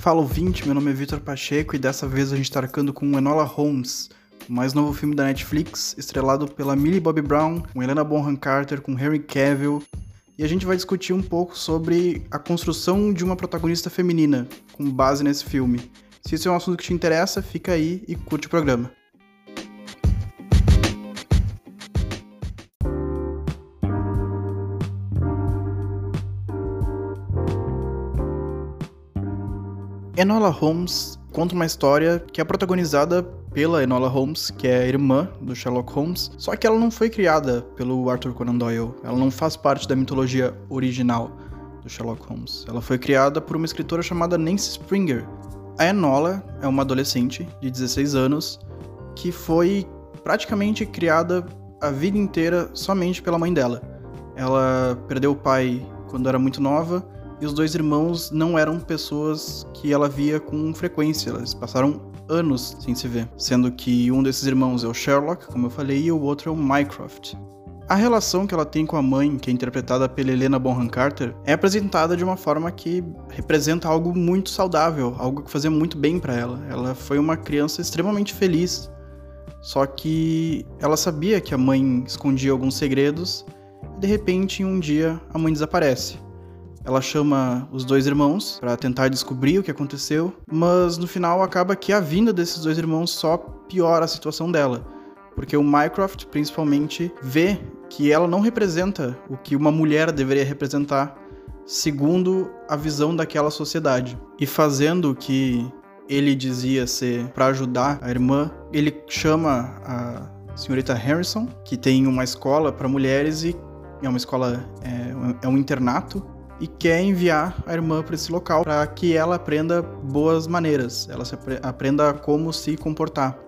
Fala ouvinte, meu nome é Victor Pacheco e dessa vez a gente está arcando com Enola Holmes, o mais novo filme da Netflix, estrelado pela Millie Bobby Brown, com Helena Bonham Carter, com Henry Cavill, e a gente vai discutir um pouco sobre a construção de uma protagonista feminina, com base nesse filme. Se isso é um assunto que te interessa, fica aí e curte o programa. Enola Holmes conta uma história que é protagonizada pela Enola Holmes, que é a irmã do Sherlock Holmes, só que ela não foi criada pelo Arthur Conan Doyle. Ela não faz parte da mitologia original do Sherlock Holmes. Ela foi criada por uma escritora chamada Nancy Springer. A Enola é uma adolescente de 16 anos que foi praticamente criada a vida inteira somente pela mãe dela. Ela perdeu o pai quando era muito nova e os dois irmãos não eram pessoas que ela via com frequência, eles passaram anos sem se ver, sendo que um desses irmãos é o Sherlock, como eu falei, e o outro é o Mycroft. A relação que ela tem com a mãe, que é interpretada pela Helena Bonham Carter, é apresentada de uma forma que representa algo muito saudável, algo que fazia muito bem para ela. Ela foi uma criança extremamente feliz, só que ela sabia que a mãe escondia alguns segredos e de repente, um dia, a mãe desaparece. Ela chama os dois irmãos para tentar descobrir o que aconteceu, mas no final acaba que a vinda desses dois irmãos só piora a situação dela, porque o Mycroft principalmente vê que ela não representa o que uma mulher deveria representar segundo a visão daquela sociedade. E fazendo o que ele dizia ser para ajudar a irmã, ele chama a senhorita Harrison, que tem uma escola para mulheres e é uma escola, é, é um internato e quer enviar a irmã para esse local para que ela aprenda boas maneiras, ela aprenda como se comportar.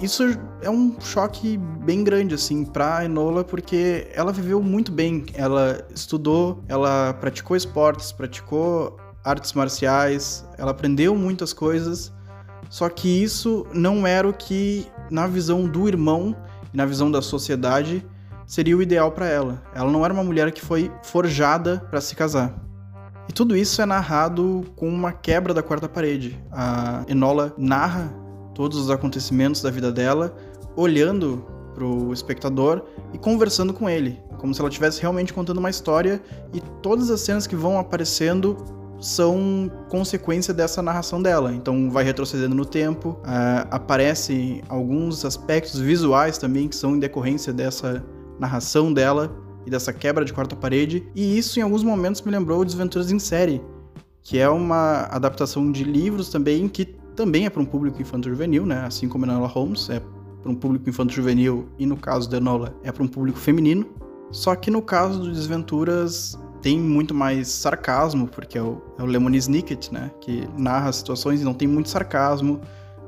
Isso é um choque bem grande assim para Enola porque ela viveu muito bem, ela estudou, ela praticou esportes, praticou artes marciais, ela aprendeu muitas coisas. Só que isso não era o que na visão do irmão e na visão da sociedade seria o ideal para ela. Ela não era uma mulher que foi forjada para se casar. E tudo isso é narrado com uma quebra da quarta parede. A Enola narra todos os acontecimentos da vida dela, olhando pro espectador e conversando com ele, como se ela estivesse realmente contando uma história e todas as cenas que vão aparecendo são consequência dessa narração dela. Então vai retrocedendo no tempo, uh, aparecem alguns aspectos visuais também que são em decorrência dessa narração dela e dessa quebra de quarta parede, e isso em alguns momentos me lembrou Desventuras em Série, que é uma adaptação de livros também que também é para um público infanto-juvenil, né? Assim como Enola Holmes é para um público infanto-juvenil e no caso da Enola é para um público feminino. Só que no caso do Desventuras tem muito mais sarcasmo, porque é o, é o Lemony Snicket, né? Que narra situações e não tem muito sarcasmo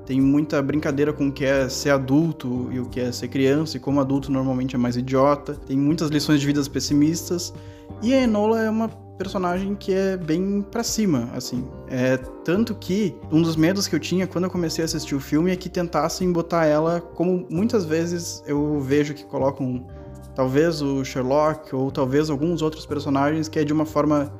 tem muita brincadeira com o que é ser adulto e o que é ser criança, e como adulto normalmente é mais idiota. Tem muitas lições de vidas pessimistas. E a Enola é uma personagem que é bem para cima, assim. É tanto que um dos medos que eu tinha quando eu comecei a assistir o filme é que tentassem botar ela como muitas vezes eu vejo que colocam talvez o Sherlock ou talvez alguns outros personagens que é de uma forma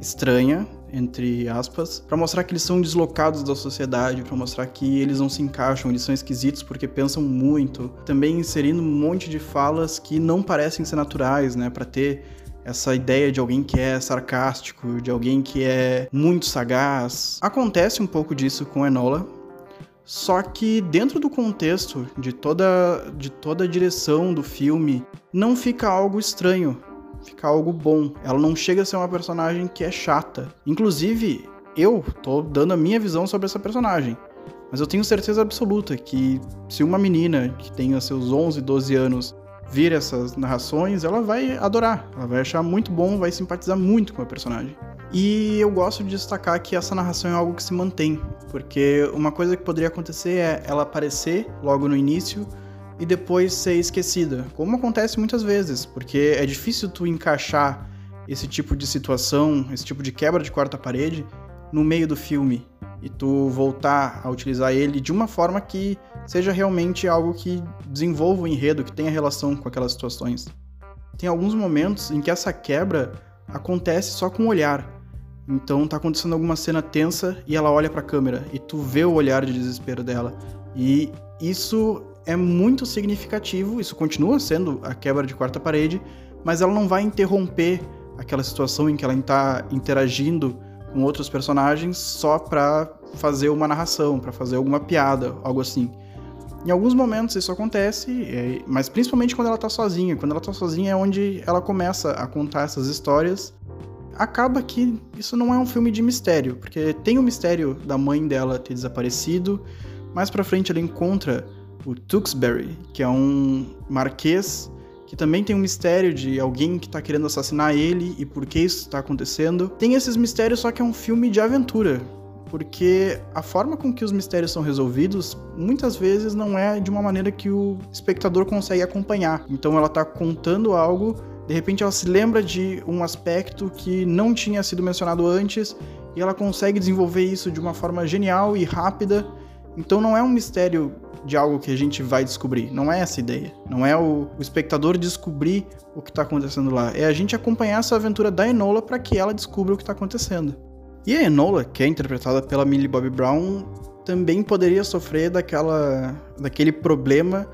estranha, entre aspas, para mostrar que eles são deslocados da sociedade, para mostrar que eles não se encaixam, eles são esquisitos porque pensam muito. Também inserindo um monte de falas que não parecem ser naturais, né, para ter essa ideia de alguém que é sarcástico, de alguém que é muito sagaz. Acontece um pouco disso com Enola, só que dentro do contexto de toda, de toda a direção do filme, não fica algo estranho ficar algo bom. Ela não chega a ser uma personagem que é chata. Inclusive, eu tô dando a minha visão sobre essa personagem. Mas eu tenho certeza absoluta que se uma menina que tenha seus 11, 12 anos vir essas narrações, ela vai adorar. Ela vai achar muito bom, vai simpatizar muito com a personagem. E eu gosto de destacar que essa narração é algo que se mantém, porque uma coisa que poderia acontecer é ela aparecer logo no início e depois ser esquecida, como acontece muitas vezes, porque é difícil tu encaixar esse tipo de situação, esse tipo de quebra de quarta parede no meio do filme e tu voltar a utilizar ele de uma forma que seja realmente algo que desenvolva o enredo, que tenha relação com aquelas situações. Tem alguns momentos em que essa quebra acontece só com o olhar. Então tá acontecendo alguma cena tensa e ela olha para a câmera e tu vê o olhar de desespero dela. E isso é muito significativo, isso continua sendo a quebra de quarta parede, mas ela não vai interromper aquela situação em que ela está interagindo com outros personagens só para fazer uma narração, para fazer alguma piada, algo assim. Em alguns momentos isso acontece, é, mas principalmente quando ela tá sozinha. Quando ela tá sozinha é onde ela começa a contar essas histórias. Acaba que isso não é um filme de mistério, porque tem o mistério da mãe dela ter desaparecido. Mais pra frente ela encontra o Tewksbury, que é um marquês que também tem um mistério de alguém que tá querendo assassinar ele e por que isso está acontecendo. Tem esses mistérios, só que é um filme de aventura porque a forma com que os mistérios são resolvidos muitas vezes não é de uma maneira que o espectador consegue acompanhar. Então ela está contando algo, de repente ela se lembra de um aspecto que não tinha sido mencionado antes e ela consegue desenvolver isso de uma forma genial e rápida. Então não é um mistério de algo que a gente vai descobrir, não é essa ideia. Não é o, o espectador descobrir o que está acontecendo lá, é a gente acompanhar essa aventura da Enola para que ela descubra o que está acontecendo. E a Enola, que é interpretada pela Millie Bobby Brown, também poderia sofrer daquela, daquele problema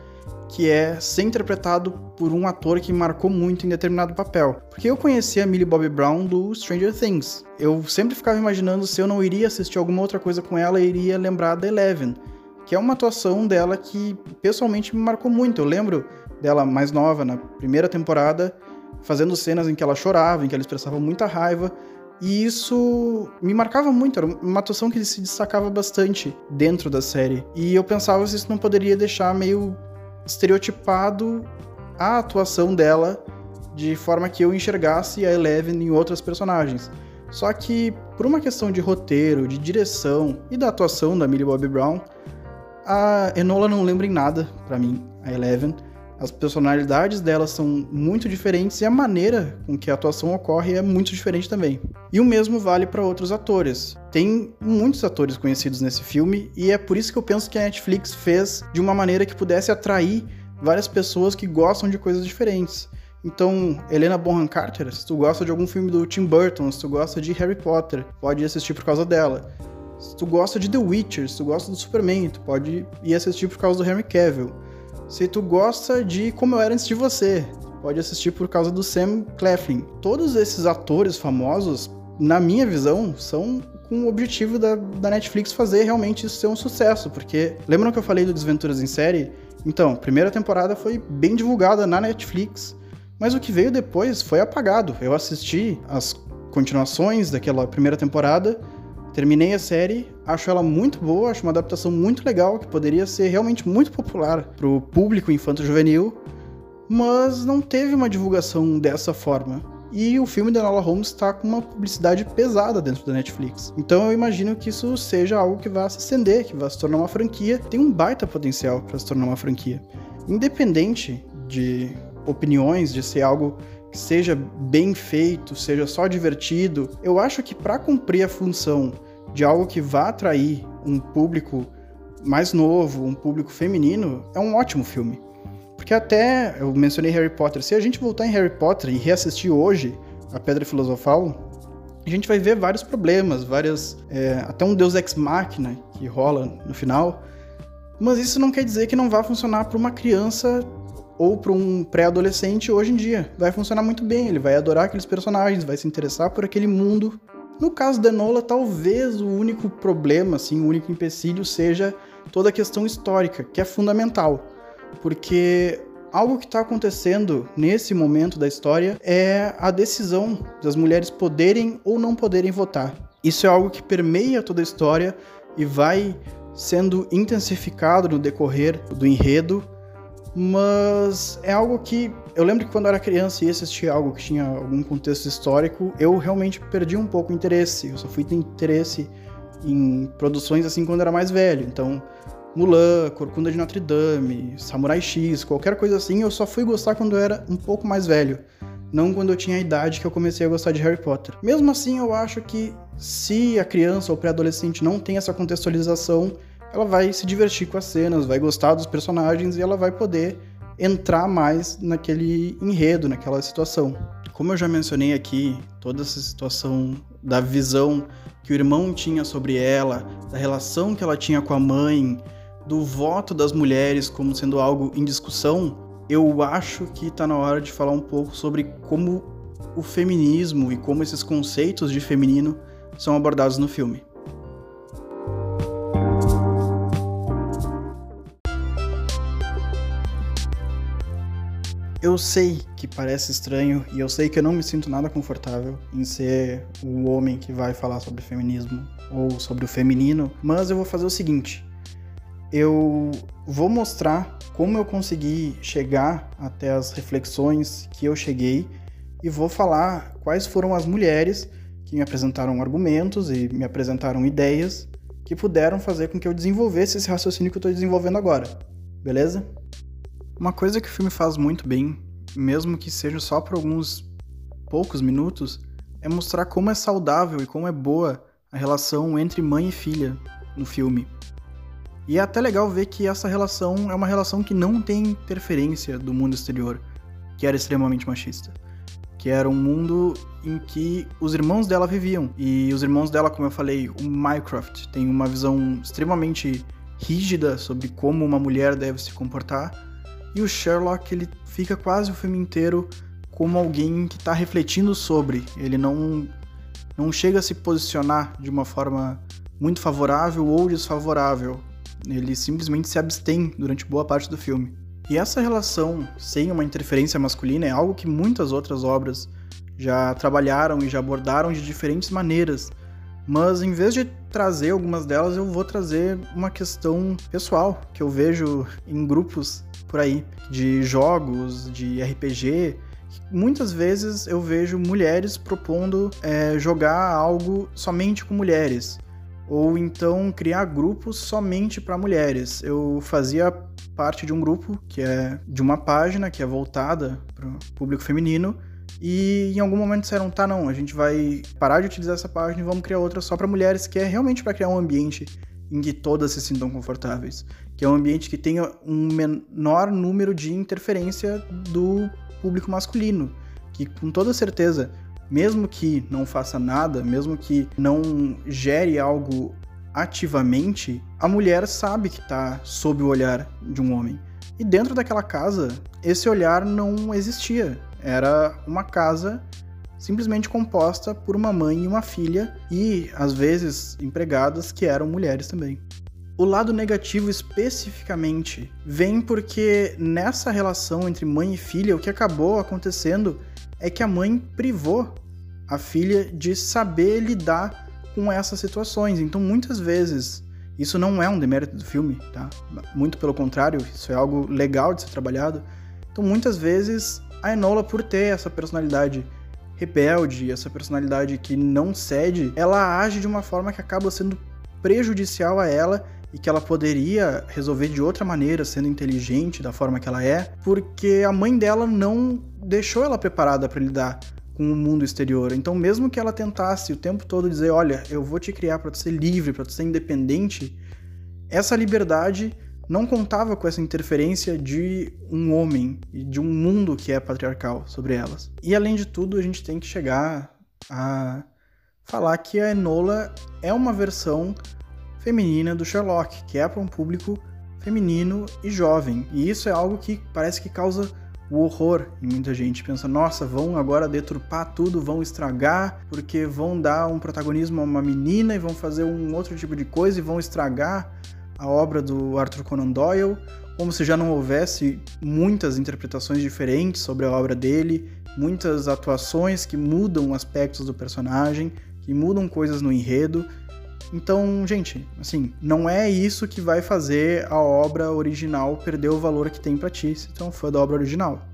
que é ser interpretado por um ator que marcou muito em determinado papel. Porque eu conhecia a Millie Bobby Brown do Stranger Things. Eu sempre ficava imaginando se eu não iria assistir alguma outra coisa com ela iria lembrar da Eleven, que é uma atuação dela que pessoalmente me marcou muito. Eu lembro dela mais nova, na primeira temporada, fazendo cenas em que ela chorava, em que ela expressava muita raiva, e isso me marcava muito, era uma atuação que se destacava bastante dentro da série. E eu pensava se isso não poderia deixar meio estereotipado a atuação dela de forma que eu enxergasse a Eleven em outras personagens. Só que, por uma questão de roteiro, de direção e da atuação da Millie Bobby Brown, a Enola não lembra em nada para mim, a Eleven. As personalidades delas são muito diferentes e a maneira com que a atuação ocorre é muito diferente também. E o mesmo vale para outros atores. Tem muitos atores conhecidos nesse filme e é por isso que eu penso que a Netflix fez de uma maneira que pudesse atrair várias pessoas que gostam de coisas diferentes. Então, Helena Bonham Carter, se tu gosta de algum filme do Tim Burton, se tu gosta de Harry Potter, pode assistir por causa dela. Se tu gosta de The Witcher, se tu gosta do Superman, tu pode ir assistir por causa do Henry Cavill. Se tu gosta de Como Eu Era Antes de Você, pode assistir por causa do Sam Claflin. Todos esses atores famosos, na minha visão, são com o objetivo da, da Netflix fazer realmente isso ser um sucesso, porque lembram que eu falei do Desventuras em Série? Então, primeira temporada foi bem divulgada na Netflix, mas o que veio depois foi apagado. Eu assisti as continuações daquela primeira temporada Terminei a série, acho ela muito boa, acho uma adaptação muito legal, que poderia ser realmente muito popular pro público infanto-juvenil, mas não teve uma divulgação dessa forma. E o filme da Nola Holmes está com uma publicidade pesada dentro da Netflix. Então eu imagino que isso seja algo que vai se estender, que vai se tornar uma franquia. Tem um baita potencial para se tornar uma franquia. Independente de opiniões, de ser algo que seja bem feito, seja só divertido, eu acho que para cumprir a função de algo que vá atrair um público mais novo, um público feminino, é um ótimo filme. Porque até eu mencionei Harry Potter, se a gente voltar em Harry Potter e reassistir hoje a Pedra Filosofal, a gente vai ver vários problemas, várias é, até um Deus ex machina que rola no final. Mas isso não quer dizer que não vá funcionar para uma criança ou para um pré-adolescente hoje em dia. Vai funcionar muito bem, ele vai adorar aqueles personagens, vai se interessar por aquele mundo. No caso da Enola, talvez o único problema, assim, o único empecilho seja toda a questão histórica, que é fundamental. Porque algo que está acontecendo nesse momento da história é a decisão das mulheres poderem ou não poderem votar. Isso é algo que permeia toda a história e vai sendo intensificado no decorrer do enredo mas é algo que eu lembro que quando eu era criança e assistir algo que tinha algum contexto histórico, eu realmente perdi um pouco o interesse. Eu só fui ter interesse em produções assim quando era mais velho. Então, Mulan, Corcunda de Notre Dame, Samurai X, qualquer coisa assim, eu só fui gostar quando eu era um pouco mais velho. Não quando eu tinha a idade que eu comecei a gostar de Harry Potter. Mesmo assim, eu acho que se a criança ou pré-adolescente não tem essa contextualização, ela vai se divertir com as cenas, vai gostar dos personagens e ela vai poder entrar mais naquele enredo, naquela situação. Como eu já mencionei aqui, toda essa situação da visão que o irmão tinha sobre ela, da relação que ela tinha com a mãe, do voto das mulheres como sendo algo em discussão, eu acho que está na hora de falar um pouco sobre como o feminismo e como esses conceitos de feminino são abordados no filme. Eu sei que parece estranho e eu sei que eu não me sinto nada confortável em ser o homem que vai falar sobre feminismo ou sobre o feminino, mas eu vou fazer o seguinte: eu vou mostrar como eu consegui chegar até as reflexões que eu cheguei e vou falar quais foram as mulheres que me apresentaram argumentos e me apresentaram ideias que puderam fazer com que eu desenvolvesse esse raciocínio que eu estou desenvolvendo agora, beleza? Uma coisa que o filme faz muito bem, mesmo que seja só por alguns poucos minutos, é mostrar como é saudável e como é boa a relação entre mãe e filha no filme. E é até legal ver que essa relação é uma relação que não tem interferência do mundo exterior, que era extremamente machista. Que era um mundo em que os irmãos dela viviam. E os irmãos dela, como eu falei, o Mycroft tem uma visão extremamente rígida sobre como uma mulher deve se comportar e o Sherlock, ele fica quase o filme inteiro como alguém que está refletindo sobre. Ele não, não chega a se posicionar de uma forma muito favorável ou desfavorável. Ele simplesmente se abstém durante boa parte do filme. E essa relação sem uma interferência masculina é algo que muitas outras obras já trabalharam e já abordaram de diferentes maneiras. Mas em vez de trazer algumas delas, eu vou trazer uma questão pessoal que eu vejo em grupos por aí, de jogos, de RPG. Muitas vezes eu vejo mulheres propondo é, jogar algo somente com mulheres, ou então criar grupos somente para mulheres. Eu fazia parte de um grupo que é de uma página que é voltada para o público feminino. E em algum momento disseram, tá, não, a gente vai parar de utilizar essa página e vamos criar outra só para mulheres, que é realmente para criar um ambiente em que todas se sintam confortáveis, que é um ambiente que tenha um menor número de interferência do público masculino, que com toda certeza, mesmo que não faça nada, mesmo que não gere algo ativamente, a mulher sabe que está sob o olhar de um homem. E dentro daquela casa, esse olhar não existia. Era uma casa simplesmente composta por uma mãe e uma filha, e às vezes empregadas que eram mulheres também. O lado negativo especificamente vem porque nessa relação entre mãe e filha, o que acabou acontecendo é que a mãe privou a filha de saber lidar com essas situações. Então, muitas vezes, isso não é um demérito do filme, tá? Muito pelo contrário, isso é algo legal de ser trabalhado. Então, muitas vezes, a Enola, por ter essa personalidade rebelde, essa personalidade que não cede, ela age de uma forma que acaba sendo prejudicial a ela e que ela poderia resolver de outra maneira, sendo inteligente da forma que ela é, porque a mãe dela não deixou ela preparada para lidar com o mundo exterior. Então, mesmo que ela tentasse o tempo todo dizer, olha, eu vou te criar para ser livre, para ser independente, essa liberdade não contava com essa interferência de um homem e de um mundo que é patriarcal sobre elas. E além de tudo, a gente tem que chegar a falar que a Enola é uma versão feminina do Sherlock, que é para um público feminino e jovem. E isso é algo que parece que causa o horror em muita gente. Pensa, nossa, vão agora deturpar tudo, vão estragar, porque vão dar um protagonismo a uma menina e vão fazer um outro tipo de coisa e vão estragar a obra do Arthur Conan Doyle, como se já não houvesse muitas interpretações diferentes sobre a obra dele, muitas atuações que mudam aspectos do personagem, que mudam coisas no enredo. Então, gente, assim, não é isso que vai fazer a obra original perder o valor que tem para ti se tu é um fã da obra original.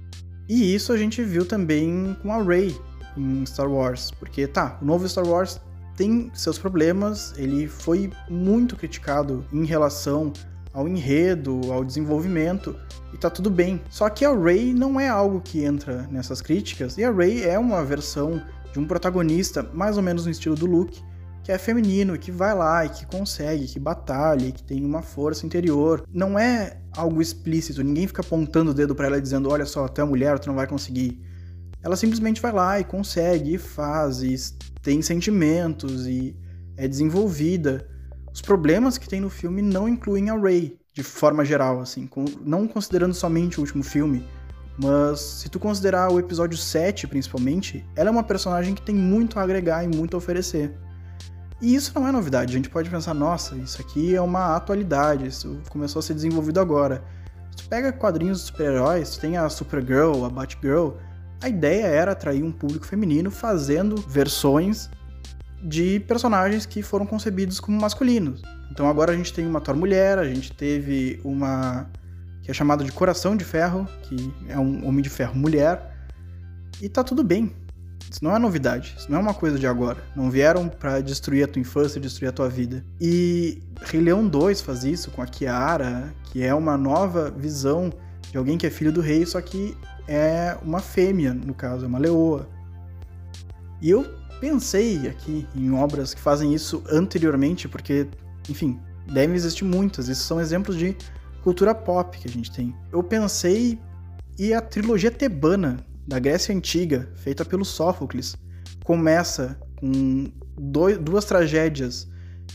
E isso a gente viu também com a Rey em Star Wars, porque tá, o novo Star Wars tem seus problemas, ele foi muito criticado em relação ao enredo, ao desenvolvimento, e tá tudo bem. Só que a Rey não é algo que entra nessas críticas, e a Rey é uma versão de um protagonista mais ou menos no estilo do Luke, que é feminino, que vai lá e que consegue, que batalha, que tem uma força interior. Não é algo explícito, ninguém fica apontando o dedo para ela dizendo: "Olha só, tu é mulher, tu não vai conseguir". Ela simplesmente vai lá e consegue, e faz, e tem sentimentos e é desenvolvida. Os problemas que tem no filme não incluem a Rey, de forma geral, assim, não considerando somente o último filme, mas se tu considerar o episódio 7, principalmente, ela é uma personagem que tem muito a agregar e muito a oferecer. E isso não é novidade, a gente pode pensar, nossa, isso aqui é uma atualidade, isso começou a ser desenvolvido agora. Tu pega quadrinhos de super-heróis, tem a Supergirl, a Batgirl, a ideia era atrair um público feminino fazendo versões de personagens que foram concebidos como masculinos. Então agora a gente tem uma Thor mulher, a gente teve uma que é chamada de Coração de Ferro, que é um Homem de Ferro mulher, e tá tudo bem. Isso não é novidade, isso não é uma coisa de agora. Não vieram para destruir a tua infância, destruir a tua vida. E Rei Leão 2 faz isso com a Kiara, que é uma nova visão de alguém que é filho do rei, só que é uma fêmea, no caso, é uma leoa. E eu pensei aqui em obras que fazem isso anteriormente, porque, enfim, devem existir muitas. Esses são exemplos de cultura pop que a gente tem. Eu pensei e a trilogia tebana da Grécia Antiga, feita pelo Sófocles, começa com dois, duas tragédias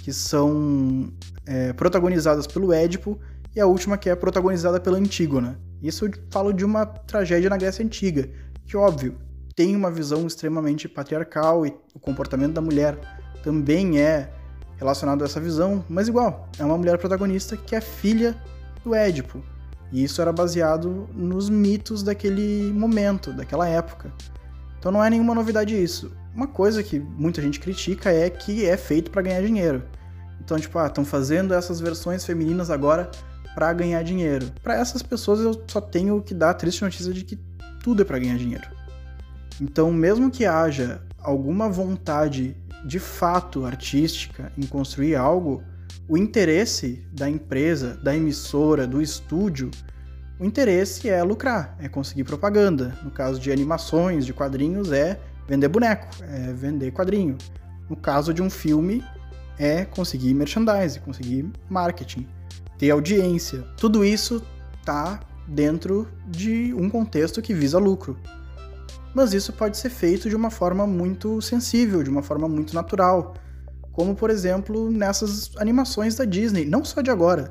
que são é, protagonizadas pelo Édipo e a última que é protagonizada pela Antígona. Isso eu falo de uma tragédia na Grécia Antiga, que, óbvio, tem uma visão extremamente patriarcal e o comportamento da mulher também é relacionado a essa visão, mas igual, é uma mulher protagonista que é filha do Édipo. E isso era baseado nos mitos daquele momento, daquela época. Então não é nenhuma novidade isso. Uma coisa que muita gente critica é que é feito para ganhar dinheiro. Então, tipo, ah, estão fazendo essas versões femininas agora para ganhar dinheiro. Para essas pessoas eu só tenho que dar a triste notícia de que tudo é para ganhar dinheiro. Então, mesmo que haja alguma vontade de fato artística em construir algo, o interesse da empresa, da emissora, do estúdio, o interesse é lucrar, é conseguir propaganda. No caso de animações, de quadrinhos, é vender boneco, é vender quadrinho. No caso de um filme, é conseguir merchandise, conseguir marketing ter audiência. Tudo isso tá dentro de um contexto que visa lucro. Mas isso pode ser feito de uma forma muito sensível, de uma forma muito natural. Como, por exemplo, nessas animações da Disney, não só de agora,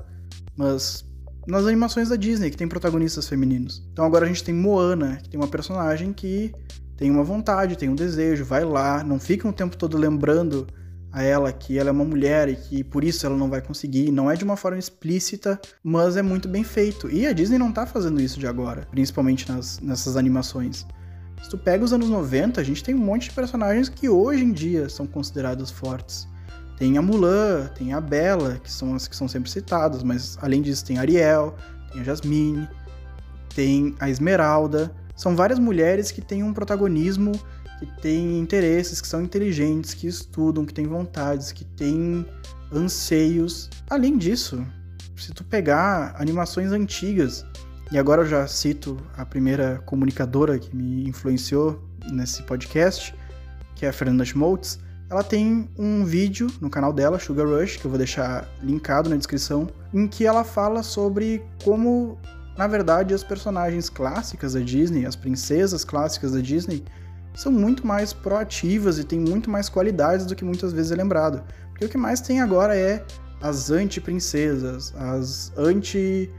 mas nas animações da Disney, que tem protagonistas femininos. Então agora a gente tem Moana, que tem uma personagem que tem uma vontade, tem um desejo, vai lá, não fica o tempo todo lembrando a ela que ela é uma mulher e que por isso ela não vai conseguir. Não é de uma forma explícita, mas é muito bem feito. E a Disney não tá fazendo isso de agora, principalmente nas, nessas animações. Se tu pega os anos 90, a gente tem um monte de personagens que hoje em dia são considerados fortes. Tem a Mulan, tem a Bela, que são as que são sempre citadas, mas além disso tem a Ariel, tem a Jasmine, tem a Esmeralda. São várias mulheres que têm um protagonismo que têm interesses, que são inteligentes, que estudam, que têm vontades, que têm anseios. Além disso, se tu pegar animações antigas, e agora eu já cito a primeira comunicadora que me influenciou nesse podcast, que é a Fernanda Schmoltz, ela tem um vídeo no canal dela, Sugar Rush, que eu vou deixar linkado na descrição, em que ela fala sobre como, na verdade, as personagens clássicas da Disney, as princesas clássicas da Disney, são muito mais proativas e têm muito mais qualidades do que muitas vezes é lembrado. Porque o que mais tem agora é as anti-princesas, as anti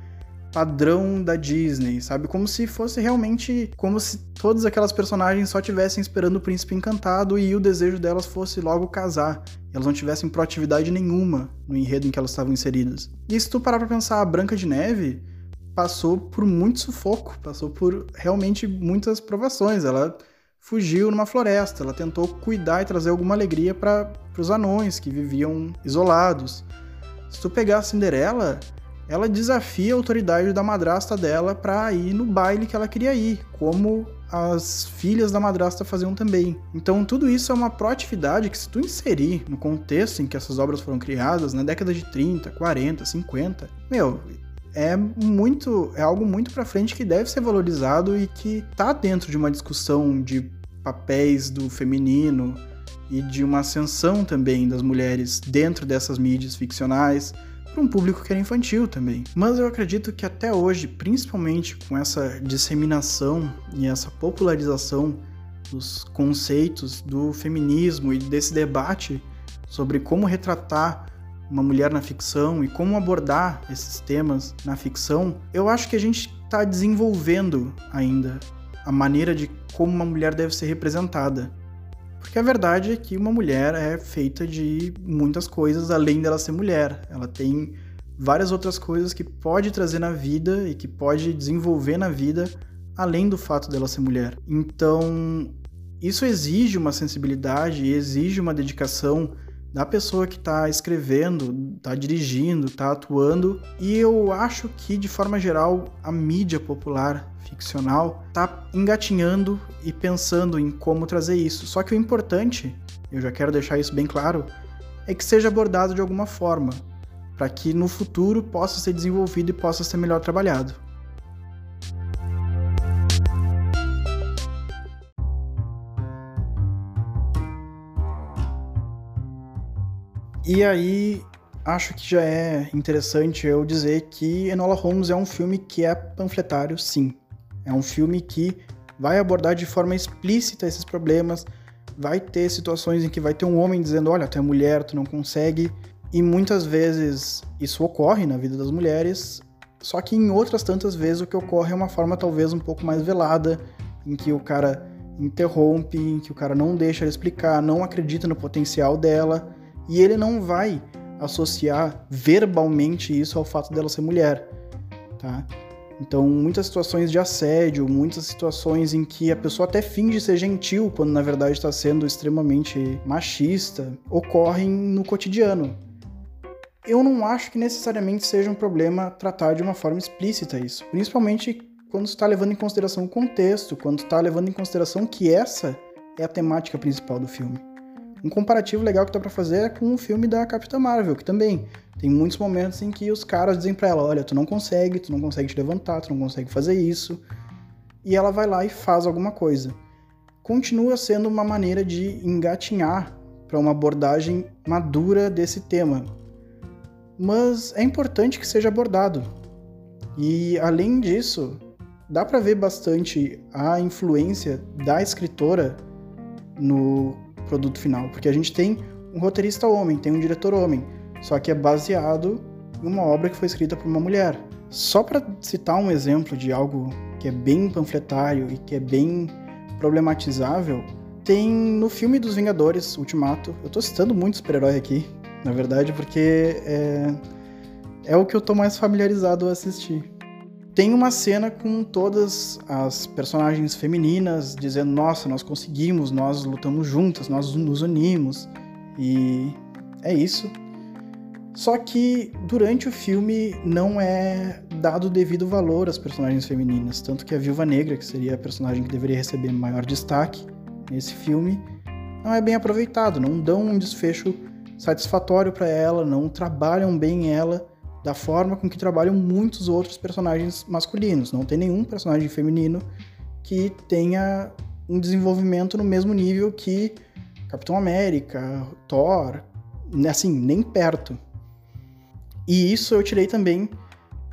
padrão da Disney, sabe? Como se fosse realmente como se todas aquelas personagens só tivessem esperando o príncipe encantado e o desejo delas fosse logo casar. Elas não tivessem proatividade nenhuma no enredo em que elas estavam inseridas. E se tu parar pra pensar, a Branca de Neve passou por muito sufoco, passou por realmente muitas provações. Ela fugiu numa floresta. Ela tentou cuidar e trazer alguma alegria para os anões que viviam isolados. Se tu pegar a Cinderela, ela desafia a autoridade da madrasta dela para ir no baile que ela queria ir, como as filhas da madrasta faziam também. Então tudo isso é uma proatividade que se tu inserir no contexto em que essas obras foram criadas, na década de 30, 40, 50, meu, é muito é algo muito para frente que deve ser valorizado e que tá dentro de uma discussão de papéis do feminino e de uma ascensão também das mulheres dentro dessas mídias ficcionais, para um público que era infantil também. Mas eu acredito que até hoje, principalmente com essa disseminação e essa popularização dos conceitos do feminismo e desse debate sobre como retratar uma mulher na ficção e como abordar esses temas na ficção, eu acho que a gente está desenvolvendo ainda a maneira de como uma mulher deve ser representada. Porque a verdade é que uma mulher é feita de muitas coisas além dela ser mulher. Ela tem várias outras coisas que pode trazer na vida e que pode desenvolver na vida além do fato dela ser mulher. Então, isso exige uma sensibilidade, exige uma dedicação da pessoa que está escrevendo, está dirigindo, está atuando. E eu acho que, de forma geral, a mídia popular ficcional está engatinhando e pensando em como trazer isso. Só que o importante, eu já quero deixar isso bem claro, é que seja abordado de alguma forma, para que no futuro possa ser desenvolvido e possa ser melhor trabalhado. E aí, acho que já é interessante eu dizer que Enola Holmes é um filme que é panfletário, sim. É um filme que vai abordar de forma explícita esses problemas, vai ter situações em que vai ter um homem dizendo: Olha, tu é mulher, tu não consegue. E muitas vezes isso ocorre na vida das mulheres, só que em outras tantas vezes o que ocorre é uma forma talvez um pouco mais velada, em que o cara interrompe, em que o cara não deixa ela explicar, não acredita no potencial dela. E ele não vai associar verbalmente isso ao fato dela ser mulher, tá? Então, muitas situações de assédio, muitas situações em que a pessoa até finge ser gentil quando na verdade está sendo extremamente machista, ocorrem no cotidiano. Eu não acho que necessariamente seja um problema tratar de uma forma explícita isso, principalmente quando está levando em consideração o contexto, quando está levando em consideração que essa é a temática principal do filme. Um comparativo legal que dá para fazer é com o filme da Capitã Marvel, que também tem muitos momentos em que os caras dizem para ela: olha, tu não consegue, tu não consegue te levantar, tu não consegue fazer isso. E ela vai lá e faz alguma coisa. Continua sendo uma maneira de engatinhar para uma abordagem madura desse tema. Mas é importante que seja abordado. E além disso, dá para ver bastante a influência da escritora no produto final, porque a gente tem um roteirista homem, tem um diretor homem, só que é baseado em uma obra que foi escrita por uma mulher. Só para citar um exemplo de algo que é bem panfletário e que é bem problematizável, tem no filme dos Vingadores, Ultimato. Eu tô citando muito super-herói aqui, na verdade, porque é, é o que eu tô mais familiarizado a assistir tem uma cena com todas as personagens femininas dizendo: Nossa, nós conseguimos, nós lutamos juntas, nós nos unimos. E é isso. Só que durante o filme não é dado devido valor às personagens femininas. Tanto que a Viúva Negra, que seria a personagem que deveria receber maior destaque nesse filme, não é bem aproveitado. Não dão um desfecho satisfatório para ela, não trabalham bem ela da forma com que trabalham muitos outros personagens masculinos. Não tem nenhum personagem feminino que tenha um desenvolvimento no mesmo nível que Capitão América, Thor, assim, nem perto. E isso eu tirei também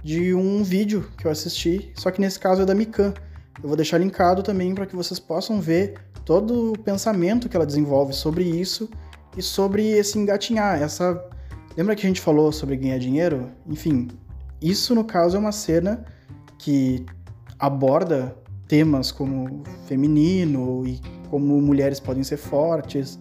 de um vídeo que eu assisti, só que nesse caso é da Mikan. Eu vou deixar linkado também para que vocês possam ver todo o pensamento que ela desenvolve sobre isso e sobre esse engatinhar, essa Lembra que a gente falou sobre ganhar dinheiro? Enfim, isso no caso é uma cena que aborda temas como feminino e como mulheres podem ser fortes,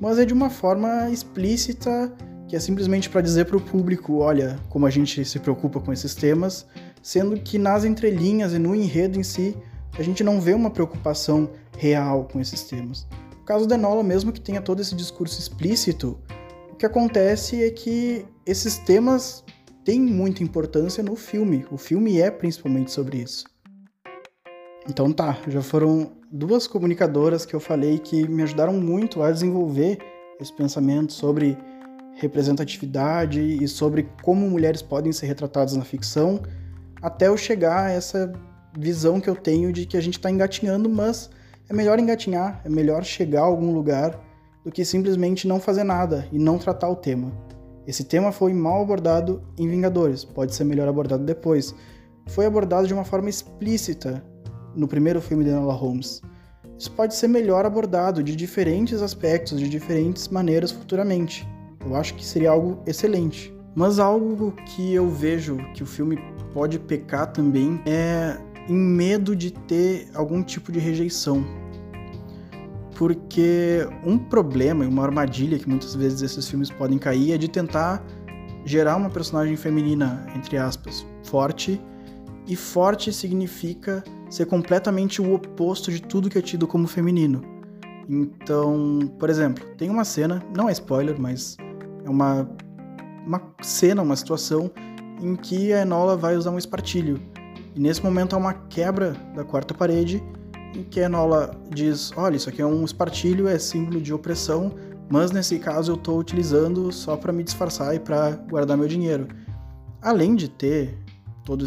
mas é de uma forma explícita que é simplesmente para dizer para o público, olha, como a gente se preocupa com esses temas, sendo que nas entrelinhas e no enredo em si, a gente não vê uma preocupação real com esses temas. O caso da Enola, mesmo que tenha todo esse discurso explícito, que acontece é que esses temas têm muita importância no filme. O filme é principalmente sobre isso. Então tá, já foram duas comunicadoras que eu falei que me ajudaram muito a desenvolver esse pensamento sobre representatividade e sobre como mulheres podem ser retratadas na ficção, até eu chegar a essa visão que eu tenho de que a gente está engatinhando, mas é melhor engatinhar, é melhor chegar a algum lugar do que simplesmente não fazer nada e não tratar o tema. Esse tema foi mal abordado em Vingadores, pode ser melhor abordado depois. Foi abordado de uma forma explícita no primeiro filme de Enola Holmes. Isso pode ser melhor abordado de diferentes aspectos, de diferentes maneiras futuramente. Eu acho que seria algo excelente. Mas algo que eu vejo que o filme pode pecar também é em medo de ter algum tipo de rejeição. Porque um problema e uma armadilha que muitas vezes esses filmes podem cair é de tentar gerar uma personagem feminina, entre aspas, forte. E forte significa ser completamente o oposto de tudo que é tido como feminino. Então, por exemplo, tem uma cena, não é spoiler, mas é uma, uma cena, uma situação em que a Enola vai usar um espartilho. E nesse momento há uma quebra da quarta parede em que Enola diz: Olha, isso aqui é um espartilho, é símbolo de opressão, mas nesse caso eu estou utilizando só para me disfarçar e para guardar meu dinheiro. Além de ter toda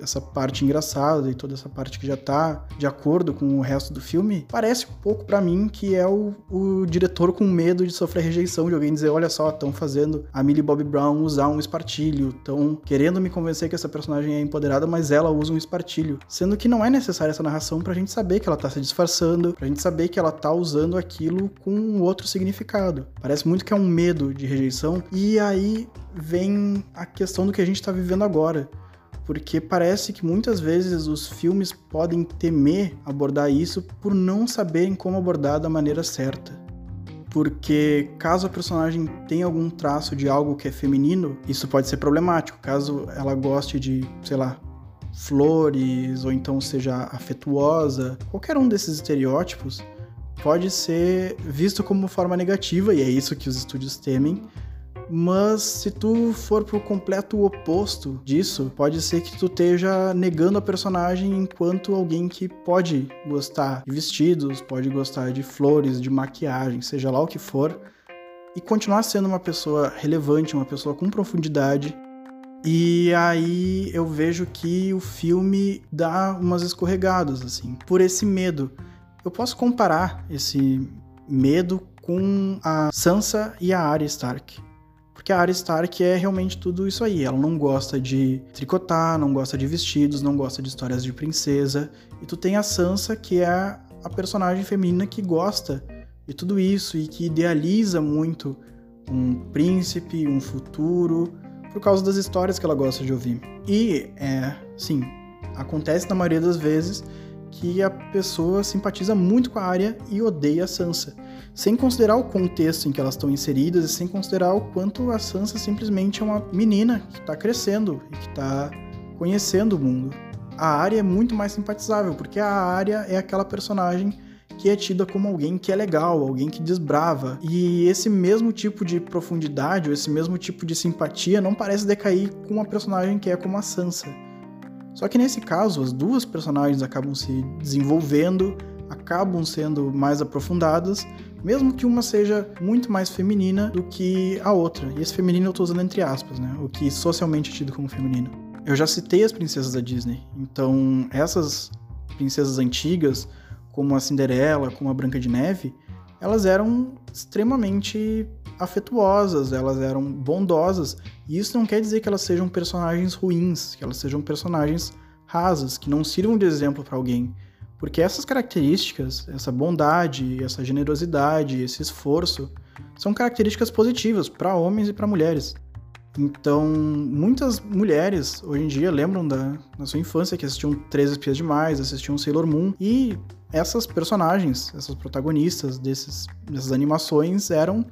essa parte engraçada e toda essa parte que já tá de acordo com o resto do filme, parece um pouco para mim que é o, o, diretor com medo de sofrer rejeição, de alguém dizer, olha só, estão fazendo a Millie Bobby Brown usar um espartilho, estão querendo me convencer que essa personagem é empoderada, mas ela usa um espartilho. Sendo que não é necessária essa narração pra gente saber que ela tá se disfarçando, pra gente saber que ela tá usando aquilo com outro significado. Parece muito que é um medo de rejeição, e aí vem a questão do que a gente tá vivendo agora porque parece que muitas vezes os filmes podem temer abordar isso por não saberem como abordar da maneira certa. Porque caso a personagem tenha algum traço de algo que é feminino, isso pode ser problemático. Caso ela goste de, sei lá, flores ou então seja afetuosa, qualquer um desses estereótipos pode ser visto como forma negativa e é isso que os estúdios temem mas se tu for pro completo oposto disso, pode ser que tu esteja negando a personagem enquanto alguém que pode gostar de vestidos, pode gostar de flores, de maquiagem, seja lá o que for, e continuar sendo uma pessoa relevante, uma pessoa com profundidade. E aí eu vejo que o filme dá umas escorregadas, assim, por esse medo. Eu posso comparar esse medo com a Sansa e a Arya Stark. Porque a Arya Stark é realmente tudo isso aí. Ela não gosta de tricotar, não gosta de vestidos, não gosta de histórias de princesa. E tu tem a Sansa, que é a personagem feminina que gosta de tudo isso e que idealiza muito um príncipe, um futuro, por causa das histórias que ela gosta de ouvir. E, é, sim, acontece na maioria das vezes que a pessoa simpatiza muito com a Arya e odeia a Sansa sem considerar o contexto em que elas estão inseridas e sem considerar o quanto a Sansa simplesmente é uma menina que está crescendo e que está conhecendo o mundo. A Arya é muito mais simpatizável, porque a Arya é aquela personagem que é tida como alguém que é legal, alguém que desbrava. E esse mesmo tipo de profundidade, ou esse mesmo tipo de simpatia não parece decair com uma personagem que é como a Sansa. Só que nesse caso, as duas personagens acabam se desenvolvendo, acabam sendo mais aprofundadas, mesmo que uma seja muito mais feminina do que a outra. E esse feminino eu tô usando entre aspas, né? O que socialmente é tido como feminino. Eu já citei as princesas da Disney, então essas princesas antigas, como a Cinderela, como a Branca de Neve, elas eram extremamente afetuosas, elas eram bondosas, e isso não quer dizer que elas sejam personagens ruins, que elas sejam personagens rasas, que não sirvam de exemplo para alguém. Porque essas características, essa bondade, essa generosidade, esse esforço, são características positivas para homens e para mulheres. Então, muitas mulheres hoje em dia lembram da, da sua infância que assistiam Três Espias Demais, assistiam Sailor Moon, e essas personagens, essas protagonistas desses, dessas animações eram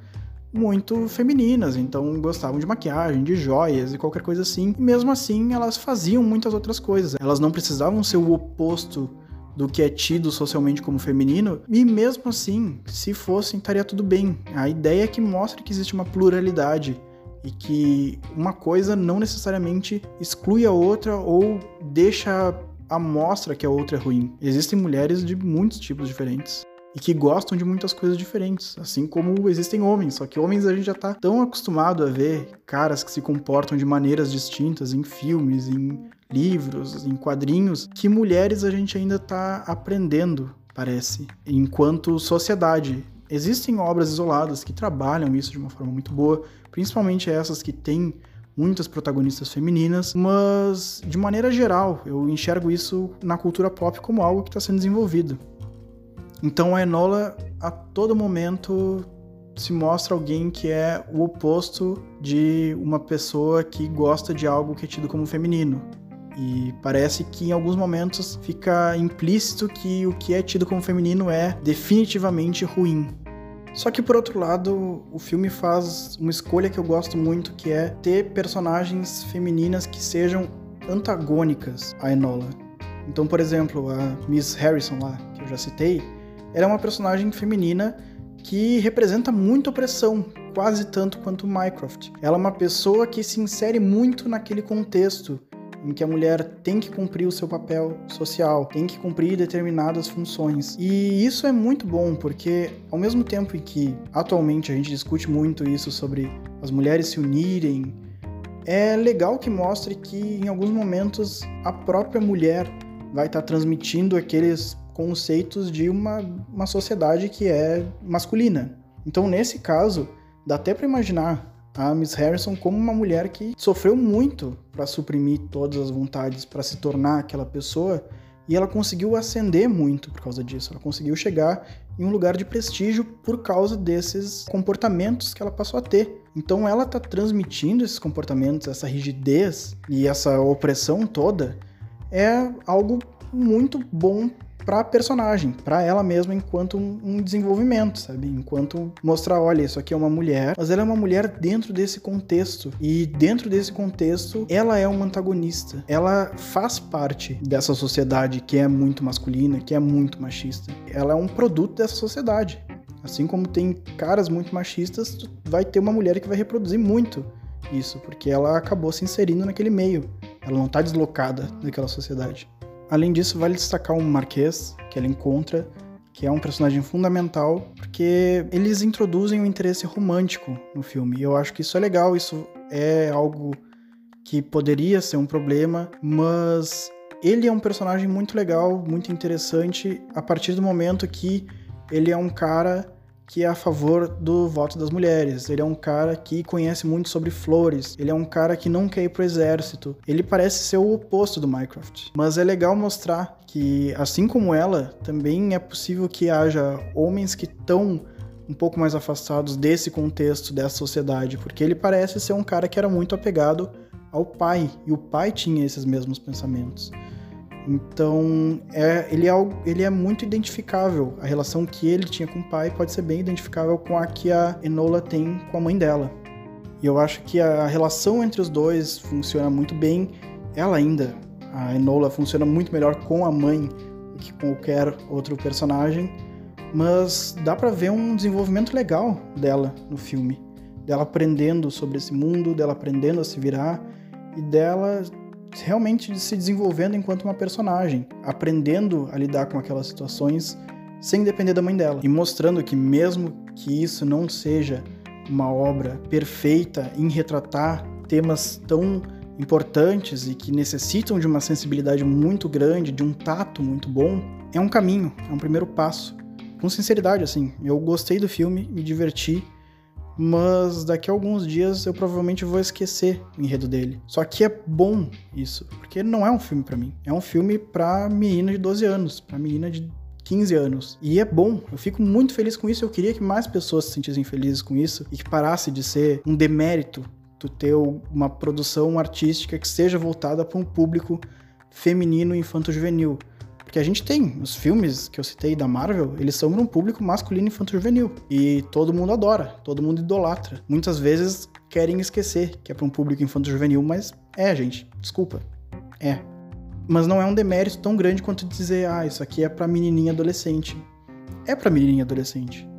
muito femininas, então gostavam de maquiagem, de joias e qualquer coisa assim. E mesmo assim, elas faziam muitas outras coisas. Elas não precisavam ser o oposto do que é tido socialmente como feminino, e mesmo assim, se fossem, estaria tudo bem. A ideia é que mostre que existe uma pluralidade e que uma coisa não necessariamente exclui a outra ou deixa a mostra que a outra é ruim. Existem mulheres de muitos tipos diferentes e que gostam de muitas coisas diferentes, assim como existem homens, só que homens a gente já tá tão acostumado a ver caras que se comportam de maneiras distintas em filmes, em livros, em quadrinhos, que mulheres a gente ainda tá aprendendo, parece, enquanto sociedade. Existem obras isoladas que trabalham isso de uma forma muito boa, principalmente essas que têm muitas protagonistas femininas, mas de maneira geral eu enxergo isso na cultura pop como algo que está sendo desenvolvido. Então a Enola a todo momento se mostra alguém que é o oposto de uma pessoa que gosta de algo que é tido como feminino. E parece que em alguns momentos fica implícito que o que é tido como feminino é definitivamente ruim. Só que por outro lado, o filme faz uma escolha que eu gosto muito, que é ter personagens femininas que sejam antagônicas a Enola. Então, por exemplo, a Miss Harrison lá, que eu já citei, ela é uma personagem feminina que representa muito opressão, quase tanto quanto Mycroft. Ela é uma pessoa que se insere muito naquele contexto em que a mulher tem que cumprir o seu papel social, tem que cumprir determinadas funções. E isso é muito bom, porque ao mesmo tempo em que atualmente a gente discute muito isso sobre as mulheres se unirem, é legal que mostre que em alguns momentos a própria mulher vai estar transmitindo aqueles conceitos de uma, uma sociedade que é masculina. Então, nesse caso, dá até para imaginar a Miss Harrison como uma mulher que sofreu muito para suprimir todas as vontades, para se tornar aquela pessoa, e ela conseguiu ascender muito por causa disso. Ela conseguiu chegar em um lugar de prestígio por causa desses comportamentos que ela passou a ter. Então ela está transmitindo esses comportamentos, essa rigidez e essa opressão toda é algo muito bom pra personagem, para ela mesma enquanto um desenvolvimento, sabe? Enquanto mostrar, olha, isso aqui é uma mulher, mas ela é uma mulher dentro desse contexto. E dentro desse contexto, ela é uma antagonista. Ela faz parte dessa sociedade que é muito masculina, que é muito machista. Ela é um produto dessa sociedade. Assim como tem caras muito machistas, vai ter uma mulher que vai reproduzir muito isso, porque ela acabou se inserindo naquele meio. Ela não tá deslocada daquela sociedade. Além disso, vale destacar um Marquês que ela encontra, que é um personagem fundamental, porque eles introduzem o um interesse romântico no filme. E eu acho que isso é legal, isso é algo que poderia ser um problema, mas ele é um personagem muito legal, muito interessante, a partir do momento que ele é um cara que é a favor do voto das mulheres. Ele é um cara que conhece muito sobre flores. Ele é um cara que não quer ir pro exército. Ele parece ser o oposto do Minecraft. Mas é legal mostrar que, assim como ela, também é possível que haja homens que estão um pouco mais afastados desse contexto, dessa sociedade, porque ele parece ser um cara que era muito apegado ao pai, e o pai tinha esses mesmos pensamentos. Então, é, ele, é, ele é muito identificável. A relação que ele tinha com o pai pode ser bem identificável com a que a Enola tem com a mãe dela. E eu acho que a relação entre os dois funciona muito bem. Ela ainda, a Enola, funciona muito melhor com a mãe do que com qualquer outro personagem. Mas dá para ver um desenvolvimento legal dela no filme. Dela aprendendo sobre esse mundo, dela aprendendo a se virar e dela realmente se desenvolvendo enquanto uma personagem, aprendendo a lidar com aquelas situações sem depender da mãe dela e mostrando que mesmo que isso não seja uma obra perfeita em retratar temas tão importantes e que necessitam de uma sensibilidade muito grande, de um tato muito bom, é um caminho, é um primeiro passo. Com sinceridade, assim, eu gostei do filme, me diverti, mas daqui a alguns dias eu provavelmente vou esquecer o enredo dele. Só que é bom isso, porque não é um filme para mim. É um filme pra menina de 12 anos, pra menina de 15 anos. E é bom, eu fico muito feliz com isso. Eu queria que mais pessoas se sentissem felizes com isso e que parasse de ser um demérito tu ter uma produção artística que seja voltada para um público feminino infanto-juvenil. Porque a gente tem os filmes que eu citei da Marvel, eles são para um público masculino infanto-juvenil. E todo mundo adora, todo mundo idolatra. Muitas vezes querem esquecer que é para um público infanto-juvenil, mas é, gente, desculpa. É. Mas não é um demérito tão grande quanto dizer, ah, isso aqui é para menininha adolescente. É para menininha adolescente.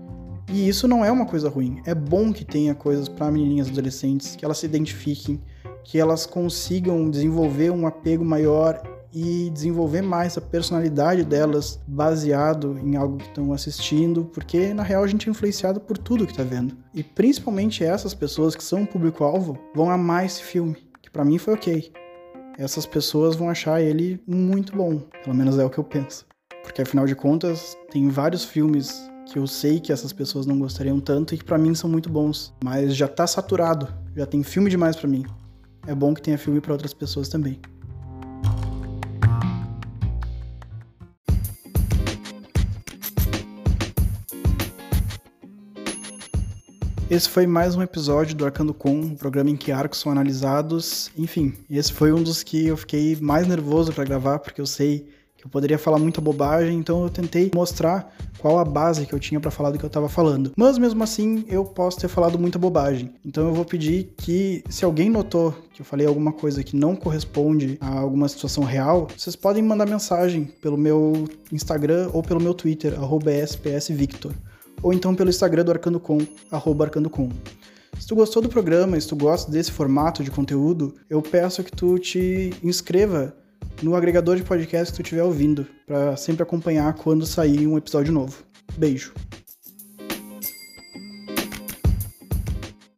E isso não é uma coisa ruim. É bom que tenha coisas para menininhas adolescentes, que elas se identifiquem, que elas consigam desenvolver um apego maior e desenvolver mais a personalidade delas baseado em algo que estão assistindo, porque na real a gente é influenciado por tudo que está vendo. E principalmente essas pessoas que são o público-alvo vão amar esse filme, que para mim foi ok. Essas pessoas vão achar ele muito bom, pelo menos é o que eu penso. Porque afinal de contas, tem vários filmes que eu sei que essas pessoas não gostariam tanto e que para mim são muito bons, mas já tá saturado, já tem filme demais para mim. É bom que tenha filme para outras pessoas também. Esse foi mais um episódio do Arcando Com, um programa em que arcos são analisados. Enfim, esse foi um dos que eu fiquei mais nervoso para gravar, porque eu sei que eu poderia falar muita bobagem, então eu tentei mostrar qual a base que eu tinha para falar do que eu tava falando. Mas mesmo assim, eu posso ter falado muita bobagem. Então eu vou pedir que, se alguém notou que eu falei alguma coisa que não corresponde a alguma situação real, vocês podem mandar mensagem pelo meu Instagram ou pelo meu Twitter, spsvictor ou então pelo Instagram do Arcandocom, arroba Arcandocom. Se tu gostou do programa, se tu gosta desse formato de conteúdo, eu peço que tu te inscreva no agregador de podcast que tu estiver ouvindo, para sempre acompanhar quando sair um episódio novo. Beijo!